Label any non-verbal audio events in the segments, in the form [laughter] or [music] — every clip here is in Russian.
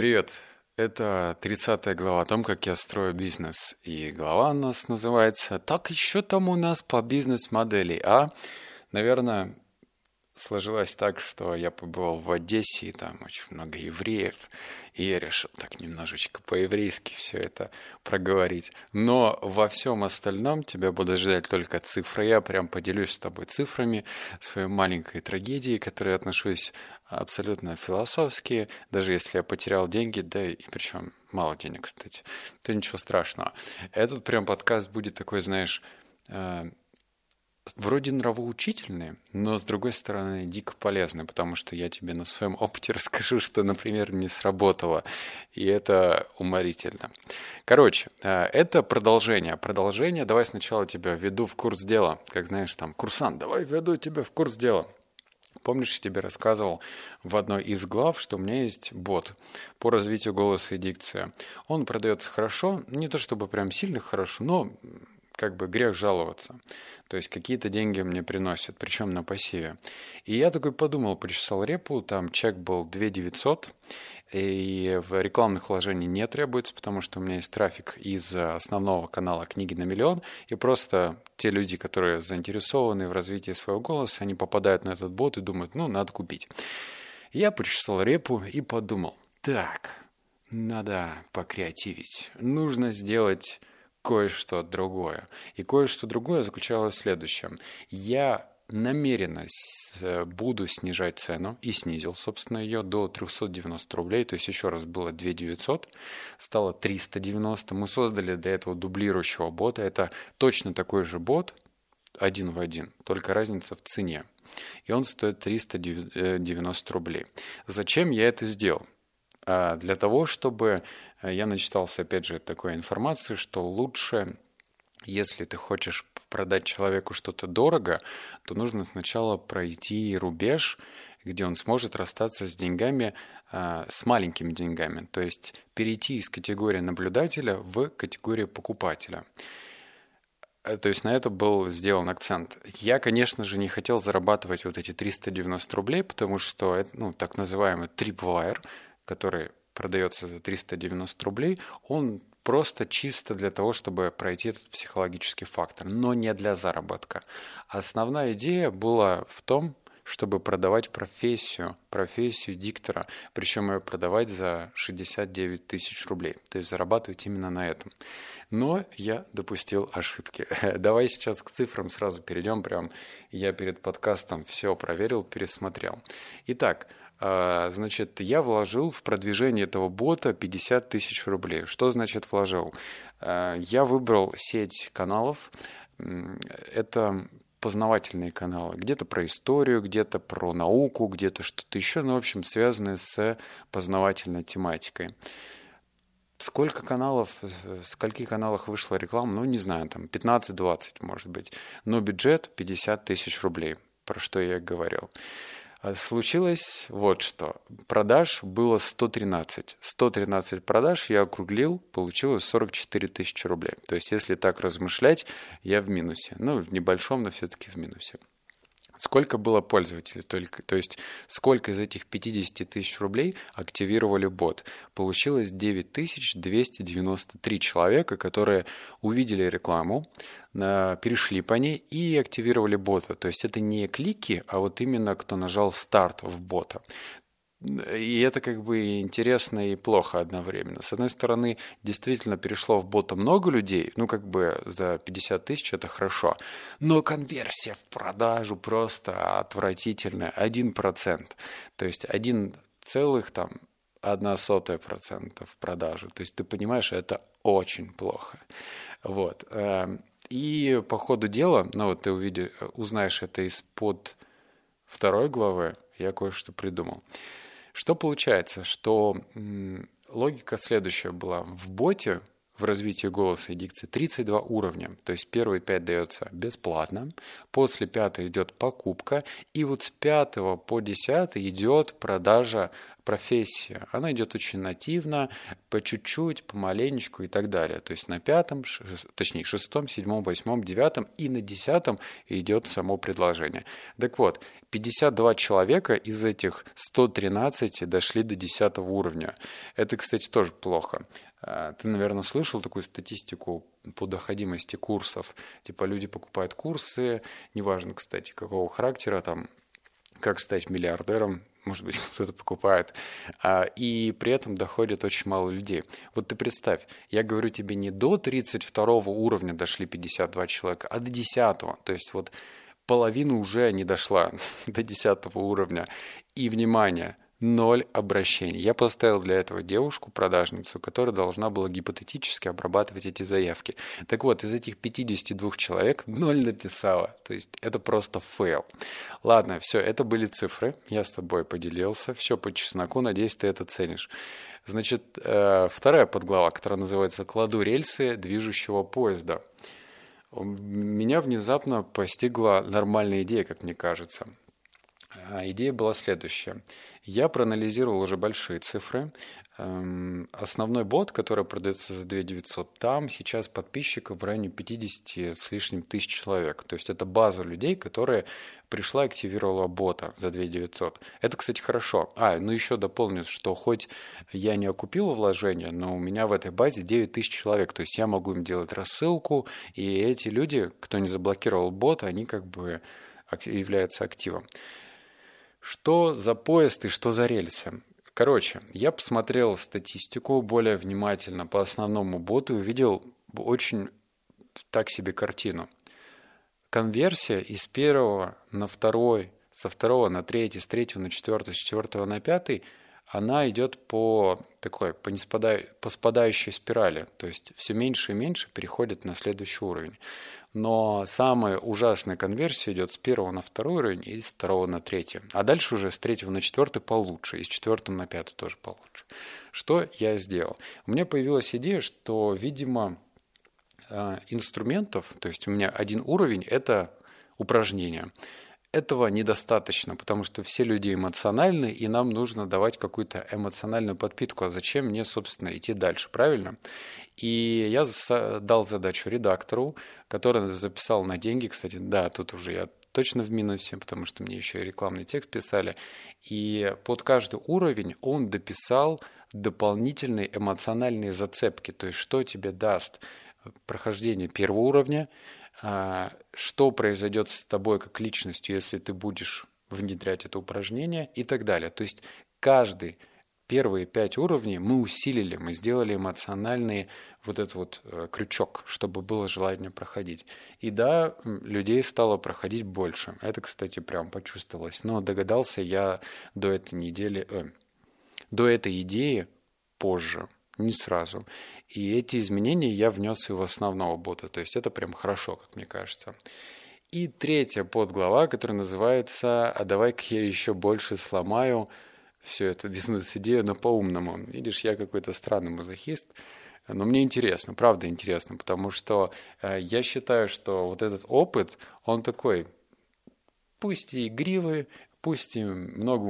Привет! Это 30 глава о том, как я строю бизнес. И глава у нас называется «Так еще там у нас по бизнес-модели». А, наверное, сложилось так, что я побывал в Одессе, и там очень много евреев, и я решил так немножечко по-еврейски все это проговорить. Но во всем остальном тебя буду ждать только цифры. Я прям поделюсь с тобой цифрами своей маленькой трагедии, к которой отношусь абсолютно философски, даже если я потерял деньги, да и причем мало денег, кстати, то ничего страшного. Этот прям подкаст будет такой, знаешь, э, вроде нравоучительные, но с другой стороны дико полезные, потому что я тебе на своем опыте [laughs] расскажу, что, например, не сработало, и это уморительно. Короче, э, это продолжение. Продолжение, давай сначала тебя введу в курс дела, как знаешь, там, курсант, давай введу тебя в курс дела. Помнишь, я тебе рассказывал в одной из глав, что у меня есть бот по развитию голоса и дикции. Он продается хорошо, не то чтобы прям сильно хорошо, но как бы грех жаловаться. То есть какие-то деньги мне приносят, причем на пассиве. И я такой подумал, почесал репу, там чек был 2 900, и в рекламных вложений не требуется, потому что у меня есть трафик из основного канала «Книги на миллион», и просто те люди, которые заинтересованы в развитии своего голоса, они попадают на этот бот и думают, ну, надо купить. Я почесал репу и подумал, так, надо покреативить, нужно сделать кое-что другое. И кое-что другое заключалось в следующем. Я намеренно э, буду снижать цену и снизил, собственно, ее до 390 рублей, то есть еще раз было 2 900, стало 390. Мы создали для этого дублирующего бота. Это точно такой же бот, один в один, только разница в цене. И он стоит 390 рублей. Зачем я это сделал? А для того, чтобы э, я начитался, опять же, такой информации, что лучше, если ты хочешь продать человеку что-то дорого, то нужно сначала пройти рубеж, где он сможет расстаться с деньгами, а, с маленькими деньгами, то есть перейти из категории наблюдателя в категорию покупателя. Э, то есть на это был сделан акцент. Я, конечно же, не хотел зарабатывать вот эти 390 рублей, потому что это, ну, так называемый tripwire, который продается за 390 рублей, он просто чисто для того, чтобы пройти этот психологический фактор, но не для заработка. Основная идея была в том, чтобы продавать профессию, профессию диктора, причем ее продавать за 69 тысяч рублей, то есть зарабатывать именно на этом. Но я допустил ошибки. [laughs] Давай сейчас к цифрам сразу перейдем, прям я перед подкастом все проверил, пересмотрел. Итак, значит, я вложил в продвижение этого бота 50 тысяч рублей. Что значит вложил? А, я выбрал сеть каналов. Это познавательные каналы. Где-то про историю, где-то про науку, где-то что-то еще, ну, в общем, связанное с познавательной тематикой. Сколько каналов, в скольких каналах вышла реклама, ну, не знаю, там 15-20, может быть. Но бюджет 50 тысяч рублей, про что я говорил. А случилось вот что. Продаж было 113. 113 продаж я округлил, получилось 44 тысячи рублей. То есть, если так размышлять, я в минусе. Ну, в небольшом, но все-таки в минусе. Сколько было пользователей только, то есть сколько из этих 50 тысяч рублей активировали бот? Получилось 9293 человека, которые увидели рекламу, перешли по ней и активировали бота. То есть это не клики, а вот именно кто нажал старт в бота. И это как бы интересно и плохо одновременно. С одной стороны, действительно перешло в бота много людей, ну как бы за 50 тысяч это хорошо, но конверсия в продажу просто отвратительная, 1%. То есть 1 целых там одна сотая процента в продажу. То есть ты понимаешь, это очень плохо. Вот. Эм, и по ходу дела, ну вот ты увидишь, узнаешь это из-под второй главы, я кое-что придумал. Что получается? Что логика следующая была. В боте, в развитии голоса и дикции 32 уровня. То есть первые 5 дается бесплатно, после 5 идет покупка, и вот с 5 по 10 идет продажа профессия. Она идет очень нативно, по чуть-чуть, помаленечку и так далее. То есть на пятом, точнее шестом, седьмом, восьмом, девятом и на десятом идет само предложение. Так вот, 52 человека из этих 113 дошли до 10 уровня. Это, кстати, тоже плохо. А, ты, наверное, слышал такую статистику по доходимости курсов. Типа люди покупают курсы, неважно, кстати, какого характера, там, как стать миллиардером, может быть, [laughs] кто-то покупает, а, и при этом доходит очень мало людей. Вот ты представь, я говорю тебе не до 32 уровня дошли 52 человека, а до 10. То есть вот половина уже не дошла [laughs] до 10 уровня. И, внимание, ноль обращений. Я поставил для этого девушку-продажницу, которая должна была гипотетически обрабатывать эти заявки. Так вот, из этих 52 человек ноль написала. То есть это просто фейл. Ладно, все, это были цифры. Я с тобой поделился. Все по чесноку. Надеюсь, ты это ценишь. Значит, э, вторая подглава, которая называется «Кладу рельсы движущего поезда». Меня внезапно постигла нормальная идея, как мне кажется. А идея была следующая. Я проанализировал уже большие цифры. Эм, основной бот, который продается за 2 900, там сейчас подписчиков в районе 50 с лишним тысяч человек. То есть это база людей, которые пришла и активировала бота за 2 900. Это, кстати, хорошо. А, ну еще дополню, что хоть я не окупил вложения, но у меня в этой базе 9 тысяч человек. То есть я могу им делать рассылку, и эти люди, кто не заблокировал бот, они как бы являются активом. Что за поезд и что за рельсы? Короче, я посмотрел статистику более внимательно по основному боту и увидел очень так себе картину – конверсия из первого на второй, со второго на третий, с третьего на четвертый, с четвертого на пятый, она идет по такой, по, неспадай, по спадающей спирали. То есть все меньше и меньше переходит на следующий уровень. Но самая ужасная конверсия идет с первого на второй уровень и с второго на третий. А дальше уже с третьего на четвертый получше, и с четвертого на пятый тоже получше. Что я сделал? У меня появилась идея, что, видимо, инструментов, то есть у меня один уровень – это упражнение. Этого недостаточно, потому что все люди эмоциональны, и нам нужно давать какую-то эмоциональную подпитку. А зачем мне, собственно, идти дальше, правильно? И я дал задачу редактору, который записал на деньги. Кстати, да, тут уже я точно в минусе, потому что мне еще и рекламный текст писали. И под каждый уровень он дописал дополнительные эмоциональные зацепки, то есть что тебе даст прохождение первого уровня, а, что произойдет с тобой как личностью, если ты будешь внедрять это упражнение и так далее. То есть каждый первые пять уровней мы усилили, мы сделали эмоциональный вот этот вот э, крючок, чтобы было желание проходить. И да, людей стало проходить больше. Это, кстати, прям почувствовалось. Но догадался я до этой недели, э, до этой идеи позже не сразу. И эти изменения я внес и в основного бота. То есть это прям хорошо, как мне кажется. И третья подглава, которая называется «А давай-ка я еще больше сломаю всю эту бизнес-идею, но по-умному». Видишь, я какой-то странный мазохист, но мне интересно, правда интересно, потому что э, я считаю, что вот этот опыт, он такой, пусть и игривый, пусть и у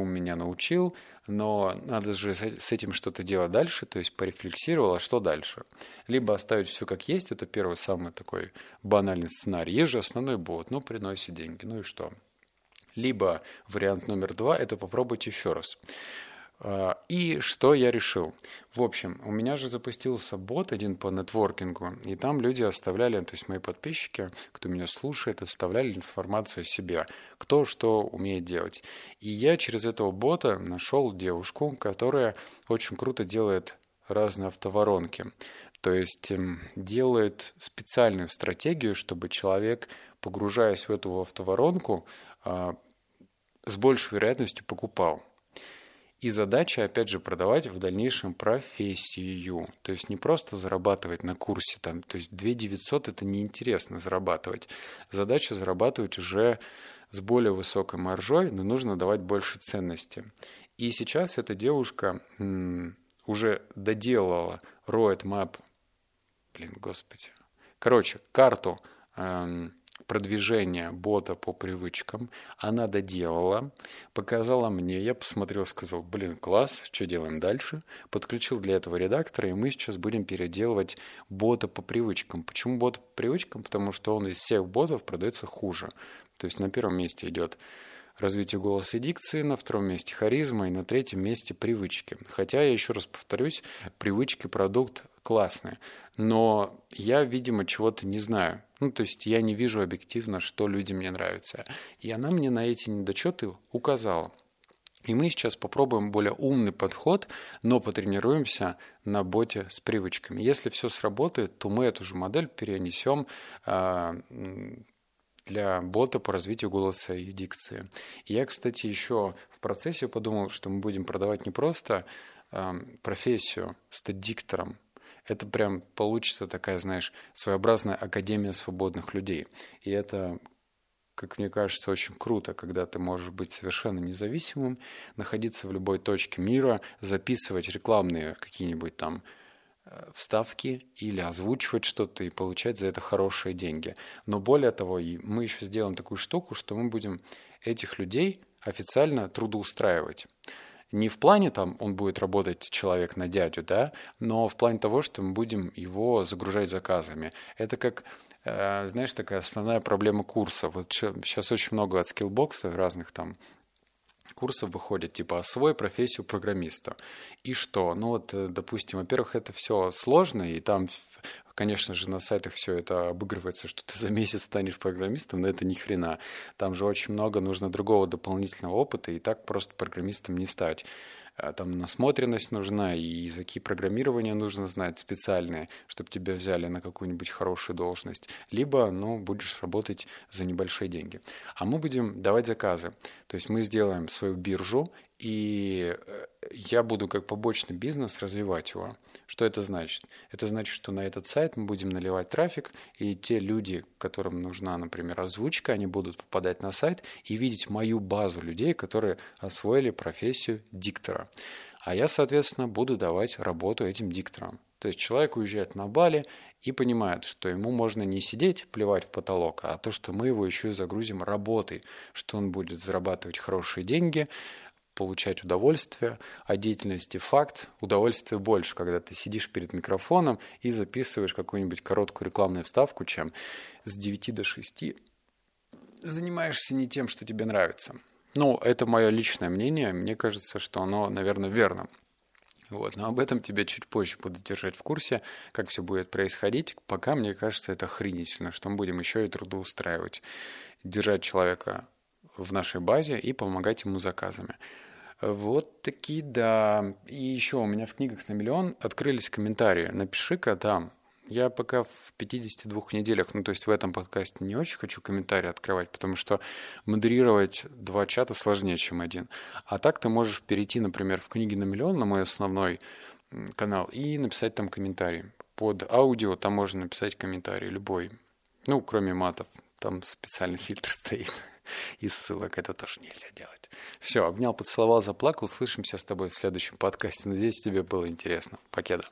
меня научил, но надо же с этим что-то делать дальше, то есть порефлексировал, а что дальше? Либо оставить все как есть, это первый самый такой банальный сценарий. Есть же основной бот, ну, приносит деньги, ну и что? Либо вариант номер два – это попробовать еще раз. А, и что я решил? В общем, у меня же запустился бот один по нетворкингу, и там люди оставляли, то есть мои подписчики, кто меня слушает, оставляли информацию о себе, кто что умеет делать. И я через этого бота нашел девушку, которая очень круто делает разные автоворонки. То есть эм, делает специальную стратегию, чтобы человек, погружаясь в эту автоворонку, а, с большей вероятностью покупал. И задача, опять же, продавать в дальнейшем профессию. То есть не просто зарабатывать на курсе, там, то есть 2 900 это неинтересно зарабатывать. Задача зарабатывать уже с более высокой маржой, но нужно давать больше ценности. И сейчас эта девушка м, уже доделала roadmap блин, господи. Короче, карту эм, продвижения бота по привычкам она доделала, показала мне, я посмотрел, сказал, блин, класс, что делаем дальше? Подключил для этого редактора, и мы сейчас будем переделывать бота по привычкам. Почему бота по привычкам? Потому что он из всех ботов продается хуже. То есть на первом месте идет развитие голоса и дикции, на втором месте харизма и на третьем месте привычки. Хотя, я еще раз повторюсь, привычки продукт классный, но я, видимо, чего-то не знаю. Ну, то есть я не вижу объективно, что людям мне нравится. И она мне на эти недочеты указала. И мы сейчас попробуем более умный подход, но потренируемся на боте с привычками. Если все сработает, то мы эту же модель перенесем а, для бота по развитию голоса и дикции. И я, кстати, еще в процессе подумал, что мы будем продавать не просто э, профессию, стать диктором. Это прям получится такая, знаешь, своеобразная академия свободных людей. И это как мне кажется, очень круто, когда ты можешь быть совершенно независимым, находиться в любой точке мира, записывать рекламные какие-нибудь там вставки или озвучивать что-то и получать за это хорошие деньги. Но более того, мы еще сделаем такую штуку, что мы будем этих людей официально трудоустраивать. Не в плане там он будет работать человек на дядю, да, но в плане того, что мы будем его загружать заказами. Это как э, знаешь, такая основная проблема курса. Вот сейчас очень много от скиллбокса разных там курсов выходит, типа «Освой профессию программиста». И что? Ну вот, э, допустим, во-первых, это все сложно, и там, конечно же, на сайтах все это обыгрывается, что ты за месяц станешь программистом, но это ни хрена. Там же очень много нужно другого дополнительного опыта, и так просто программистом не стать. А, там насмотренность нужна, и языки программирования нужно знать специальные, чтобы тебя взяли на какую-нибудь хорошую должность. Либо, ну, будешь работать за небольшие деньги. А мы будем давать заказы. То есть мы сделаем свою биржу, и э, я буду как побочный бизнес развивать его. Что это значит? Это значит, что на этот сайт мы будем наливать трафик, и те люди, которым нужна, например, озвучка, они будут попадать на сайт и видеть мою базу людей, которые освоили профессию диктора. А я, соответственно, буду давать работу этим дикторам. То есть человек уезжает на Бали и понимает, что ему можно не сидеть, плевать в потолок, а то, что мы его еще и загрузим работой, что он будет зарабатывать хорошие деньги, получать удовольствие от деятельности. Факт, удовольствия больше, когда ты сидишь перед микрофоном и записываешь какую-нибудь короткую рекламную вставку, чем с 9 до 6 занимаешься не тем, что тебе нравится. Ну, это мое личное мнение. Мне кажется, что оно, наверное, верно. Вот, но об этом тебя чуть позже буду держать в курсе, как все будет происходить. Пока, мне кажется, это охренительно, что мы будем еще и трудоустраивать. Держать человека в нашей базе и помогать ему заказами. Вот такие, да. И еще у меня в книгах на миллион открылись комментарии. Напиши-ка там. Я пока в 52 неделях, ну то есть в этом подкасте не очень хочу комментарии открывать, потому что модерировать два чата сложнее, чем один. А так ты можешь перейти, например, в книги на миллион, на мой основной канал, и написать там комментарий. Под аудио там можно написать комментарий любой. Ну, кроме матов. Там специальный фильтр [laughs] стоит. И ссылок это тоже нельзя делать. Все, обнял, поцеловал, заплакал. Слышимся с тобой в следующем подкасте. Надеюсь, тебе было интересно. Покеда.